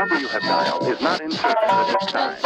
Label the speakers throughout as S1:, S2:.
S1: number you have dialed is not in service at this time.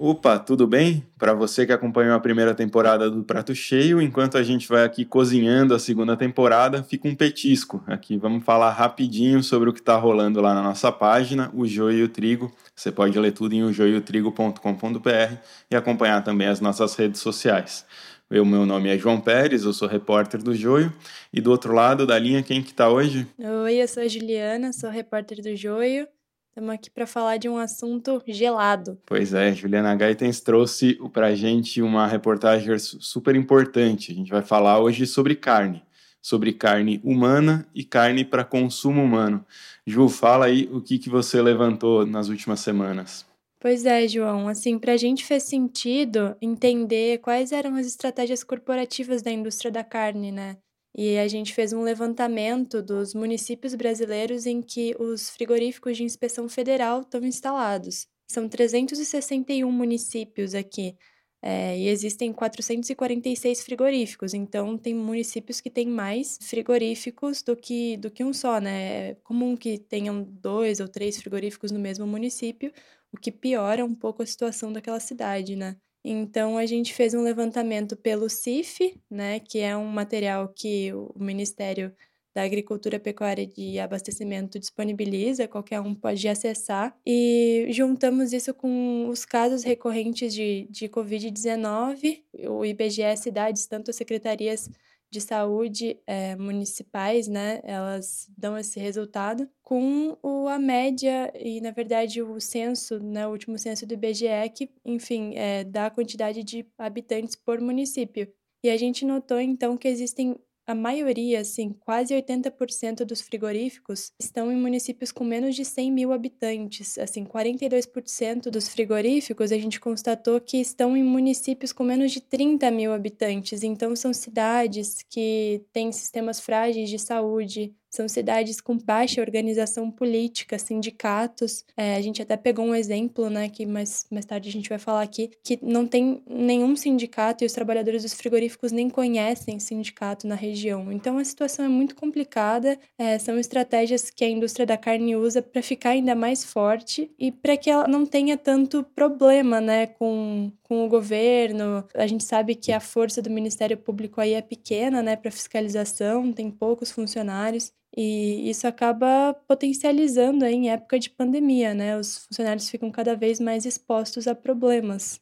S2: Opa, tudo bem? Para você que acompanhou a primeira temporada do Prato Cheio, enquanto a gente vai aqui cozinhando a segunda temporada, fica um petisco. Aqui vamos falar rapidinho sobre o que está rolando lá na nossa página, o Joio e o Trigo. Você pode ler tudo em ojoiotrigo.com.br e acompanhar também as nossas redes sociais. Eu, meu nome é João Pérez, eu sou repórter do Joio. E do outro lado da linha, quem que tá hoje?
S3: Oi, eu sou a Juliana, sou repórter do Joio. Estamos aqui para falar de um assunto gelado.
S2: Pois é, Juliana Gaitens trouxe para a gente uma reportagem super importante. A gente vai falar hoje sobre carne, sobre carne humana e carne para consumo humano. Ju, fala aí o que, que você levantou nas últimas semanas.
S3: Pois é, João. Assim, para a gente fez sentido entender quais eram as estratégias corporativas da indústria da carne, né? E a gente fez um levantamento dos municípios brasileiros em que os frigoríficos de inspeção federal estão instalados. São 361 municípios aqui. É, e existem 446 frigoríficos, então tem municípios que têm mais frigoríficos do que, do que um só, né? É comum que tenham dois ou três frigoríficos no mesmo município, o que piora um pouco a situação daquela cidade, né? Então a gente fez um levantamento pelo CIF, né, que é um material que o Ministério da Agricultura, Pecuária e Abastecimento disponibiliza, qualquer um pode acessar, e juntamos isso com os casos recorrentes de, de Covid-19, o IBGE cidades, tanto as secretarias de saúde é, municipais, né, elas dão esse resultado, com o, a média e, na verdade, o censo, né, o último censo do IBGE, que, enfim, é, dá a quantidade de habitantes por município. E a gente notou, então, que existem a maioria, assim, quase 80% dos frigoríficos estão em municípios com menos de 100 mil habitantes. Assim, 42% dos frigoríficos a gente constatou que estão em municípios com menos de 30 mil habitantes. Então, são cidades que têm sistemas frágeis de saúde, são cidades com baixa organização política, sindicatos. É, a gente até pegou um exemplo, né, que mais, mais tarde a gente vai falar aqui, que não tem nenhum sindicato e os trabalhadores dos frigoríficos nem conhecem sindicato na região. Então a situação é muito complicada. É, são estratégias que a indústria da carne usa para ficar ainda mais forte e para que ela não tenha tanto problema, né, com, com o governo. A gente sabe que a força do Ministério Público aí é pequena, né, para fiscalização, tem poucos funcionários. E isso acaba potencializando em época de pandemia, né? Os funcionários ficam cada vez mais expostos a problemas.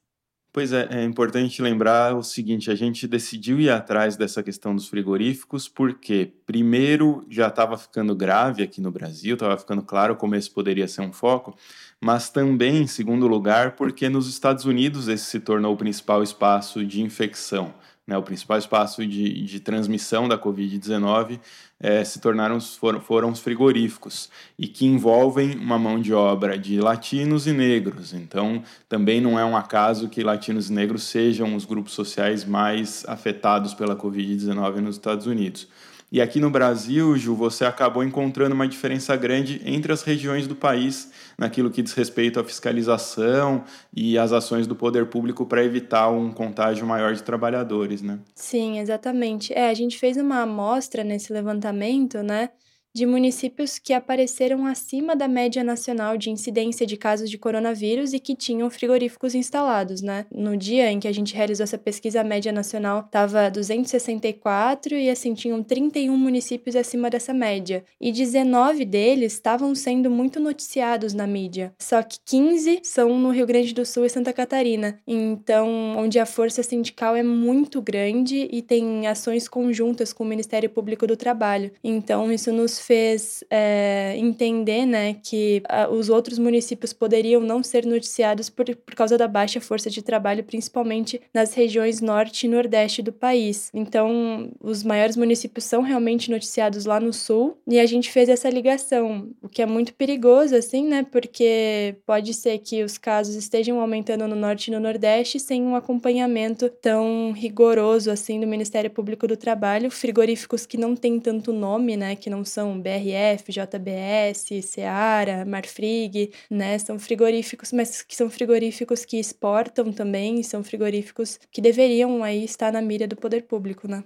S2: Pois é, é importante lembrar o seguinte: a gente decidiu ir atrás dessa questão dos frigoríficos porque, primeiro, já estava ficando grave aqui no Brasil, estava ficando claro como esse poderia ser um foco, mas também, em segundo lugar, porque nos Estados Unidos esse se tornou o principal espaço de infecção né, o principal espaço de, de transmissão da Covid-19 é, se tornaram foram, foram os frigoríficos e que envolvem uma mão de obra de latinos e negros. Então, também não é um acaso que latinos e negros sejam os grupos sociais mais afetados pela Covid-19 nos Estados Unidos. E aqui no Brasil, Ju, você acabou encontrando uma diferença grande entre as regiões do país naquilo que diz respeito à fiscalização e às ações do poder público para evitar um contágio maior de trabalhadores, né?
S3: Sim, exatamente. É, a gente fez uma amostra nesse levantamento, né? De municípios que apareceram acima da média nacional de incidência de casos de coronavírus e que tinham frigoríficos instalados, né? No dia em que a gente realizou essa pesquisa, a média nacional estava 264 e assim tinham 31 municípios acima dessa média. E 19 deles estavam sendo muito noticiados na mídia. Só que 15 são no Rio Grande do Sul e Santa Catarina. Então, onde a força sindical é muito grande e tem ações conjuntas com o Ministério Público do Trabalho. Então, isso nos fez é, entender né, que a, os outros municípios poderiam não ser noticiados por, por causa da baixa força de trabalho, principalmente nas regiões norte e nordeste do país. Então, os maiores municípios são realmente noticiados lá no sul e a gente fez essa ligação, o que é muito perigoso, assim, né? Porque pode ser que os casos estejam aumentando no norte e no nordeste sem um acompanhamento tão rigoroso assim do Ministério Público do Trabalho, frigoríficos que não têm tanto nome, né? Que não são BRF, JBS, Seara, Marfrig, né? São frigoríficos, mas que são frigoríficos que exportam também, são frigoríficos que deveriam aí estar na mira do poder público, né?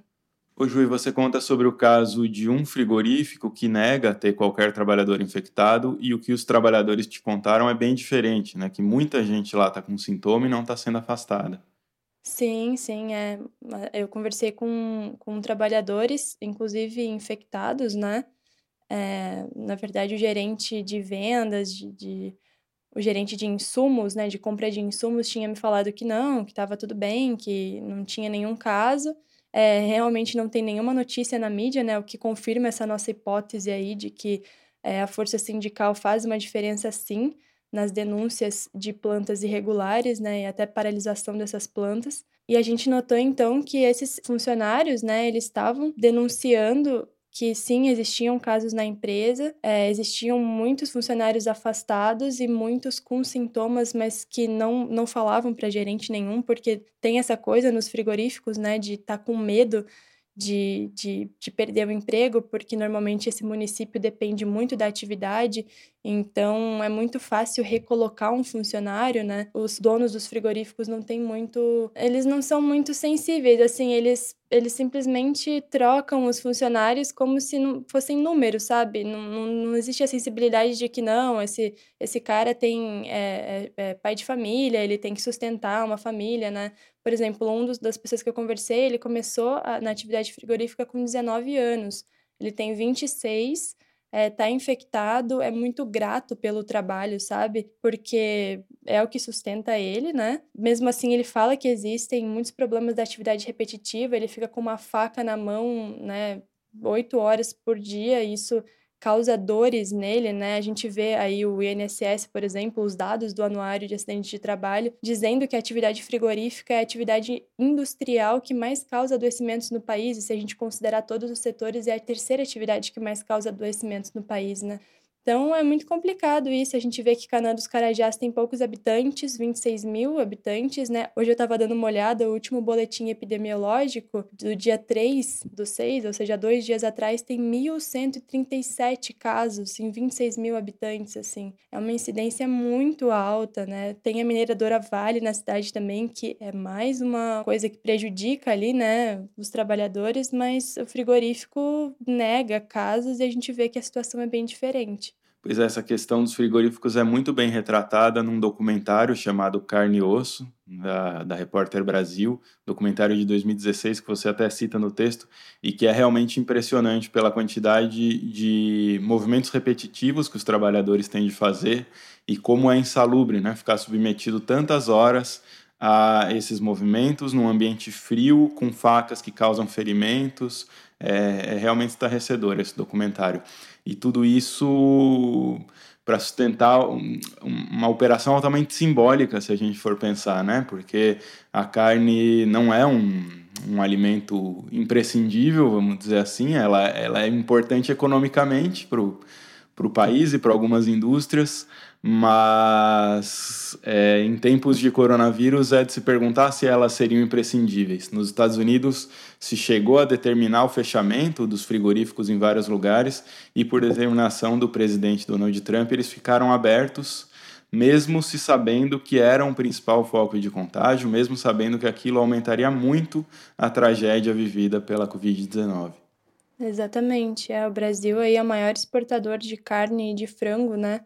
S2: Ô Ju, você conta sobre o caso de um frigorífico que nega ter qualquer trabalhador infectado e o que os trabalhadores te contaram é bem diferente, né? Que muita gente lá está com sintoma e não está sendo afastada.
S3: Sim, sim, é. Eu conversei com, com trabalhadores, inclusive infectados, né? É, na verdade, o gerente de vendas, de, de, o gerente de insumos, né, de compra de insumos, tinha me falado que não, que estava tudo bem, que não tinha nenhum caso. É, realmente não tem nenhuma notícia na mídia, né, o que confirma essa nossa hipótese aí de que é, a força sindical faz uma diferença sim nas denúncias de plantas irregulares, né, e até paralisação dessas plantas. E a gente notou então que esses funcionários, né, eles estavam denunciando que sim, existiam casos na empresa, é, existiam muitos funcionários afastados e muitos com sintomas, mas que não, não falavam para gerente nenhum, porque tem essa coisa nos frigoríficos, né, de estar tá com medo de, de, de perder o emprego, porque normalmente esse município depende muito da atividade, então é muito fácil recolocar um funcionário, né? Os donos dos frigoríficos não têm muito. Eles não são muito sensíveis, assim, eles eles simplesmente trocam os funcionários como se não fossem números, sabe? Não, não, não existe a sensibilidade de que não, esse, esse cara tem é, é, é pai de família, ele tem que sustentar uma família, né? Por exemplo, um dos, das pessoas que eu conversei, ele começou a, na atividade frigorífica com 19 anos. Ele tem 26 é, tá infectado, é muito grato pelo trabalho, sabe? Porque é o que sustenta ele, né? Mesmo assim, ele fala que existem muitos problemas da atividade repetitiva, ele fica com uma faca na mão, né? Oito horas por dia, isso causa dores nele, né? A gente vê aí o INSS, por exemplo, os dados do Anuário de Acidentes de Trabalho, dizendo que a atividade frigorífica é a atividade industrial que mais causa adoecimentos no país, e se a gente considerar todos os setores, é a terceira atividade que mais causa adoecimentos no país, né? Então é muito complicado isso. A gente vê que Canaã dos Carajás tem poucos habitantes, 26 mil habitantes, né? Hoje eu estava dando uma olhada, o último boletim epidemiológico do dia 3 do 6, ou seja, dois dias atrás, tem 1.137 casos em 26 mil habitantes, assim. É uma incidência muito alta, né? Tem a mineradora Vale na cidade também, que é mais uma coisa que prejudica ali, né, os trabalhadores, mas o frigorífico nega casos e a gente vê que a situação é bem diferente.
S2: Pois é, essa questão dos frigoríficos é muito bem retratada num documentário chamado Carne e Osso, da, da Repórter Brasil, documentário de 2016 que você até cita no texto, e que é realmente impressionante pela quantidade de movimentos repetitivos que os trabalhadores têm de fazer e como é insalubre né, ficar submetido tantas horas a esses movimentos num ambiente frio, com facas que causam ferimentos. É, é realmente estarrecedor esse documentário. E tudo isso para sustentar uma operação altamente simbólica, se a gente for pensar, né? Porque a carne não é um, um alimento imprescindível, vamos dizer assim, ela, ela é importante economicamente para o país e para algumas indústrias, mas é, em tempos de coronavírus é de se perguntar se elas seriam imprescindíveis. Nos Estados Unidos se chegou a determinar o fechamento dos frigoríficos em vários lugares e por determinação do presidente Donald Trump eles ficaram abertos, mesmo se sabendo que eram o principal foco de contágio, mesmo sabendo que aquilo aumentaria muito a tragédia vivida pela Covid-19.
S3: Exatamente, é o Brasil aí é o maior exportador de carne e de frango, né?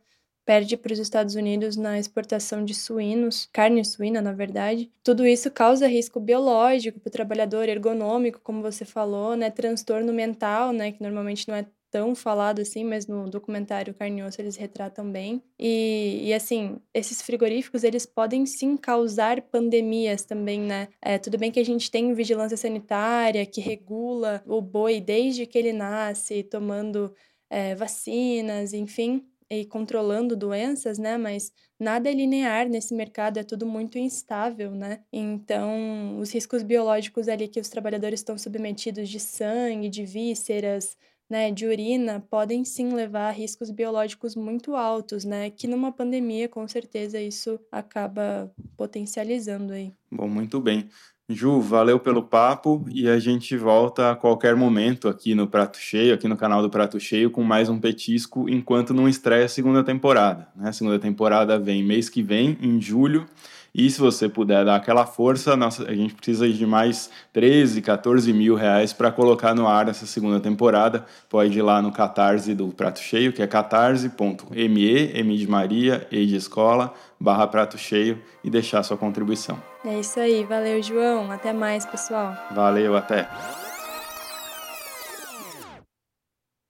S3: Perde para os Estados Unidos na exportação de suínos, carne suína, na verdade. Tudo isso causa risco biológico para o trabalhador, ergonômico, como você falou, né? Transtorno mental, né? Que normalmente não é tão falado assim, mas no documentário Carne e Osso eles retratam bem. E, e assim, esses frigoríficos, eles podem sim causar pandemias também, né? É, tudo bem que a gente tem vigilância sanitária que regula o boi desde que ele nasce, tomando é, vacinas, enfim e controlando doenças, né? Mas nada é linear nesse mercado, é tudo muito instável, né? Então, os riscos biológicos ali que os trabalhadores estão submetidos de sangue, de vísceras, né, de urina, podem sim levar a riscos biológicos muito altos, né? Que numa pandemia, com certeza, isso acaba potencializando aí.
S2: Bom, muito bem. Ju, valeu pelo papo e a gente volta a qualquer momento aqui no Prato Cheio, aqui no canal do Prato Cheio, com mais um petisco, enquanto não estreia a segunda temporada. Né? A segunda temporada vem mês que vem, em julho, E se você puder dar aquela força, nossa, a gente precisa de mais 13, 14 mil reais para colocar no ar essa segunda temporada. Pode ir lá no Catarse do Prato Cheio, que é catarse.me, M de Maria, E de Escola, barra Prato Cheio e deixar sua contribuição.
S3: É isso aí, valeu, João. Até mais, pessoal.
S2: Valeu, até.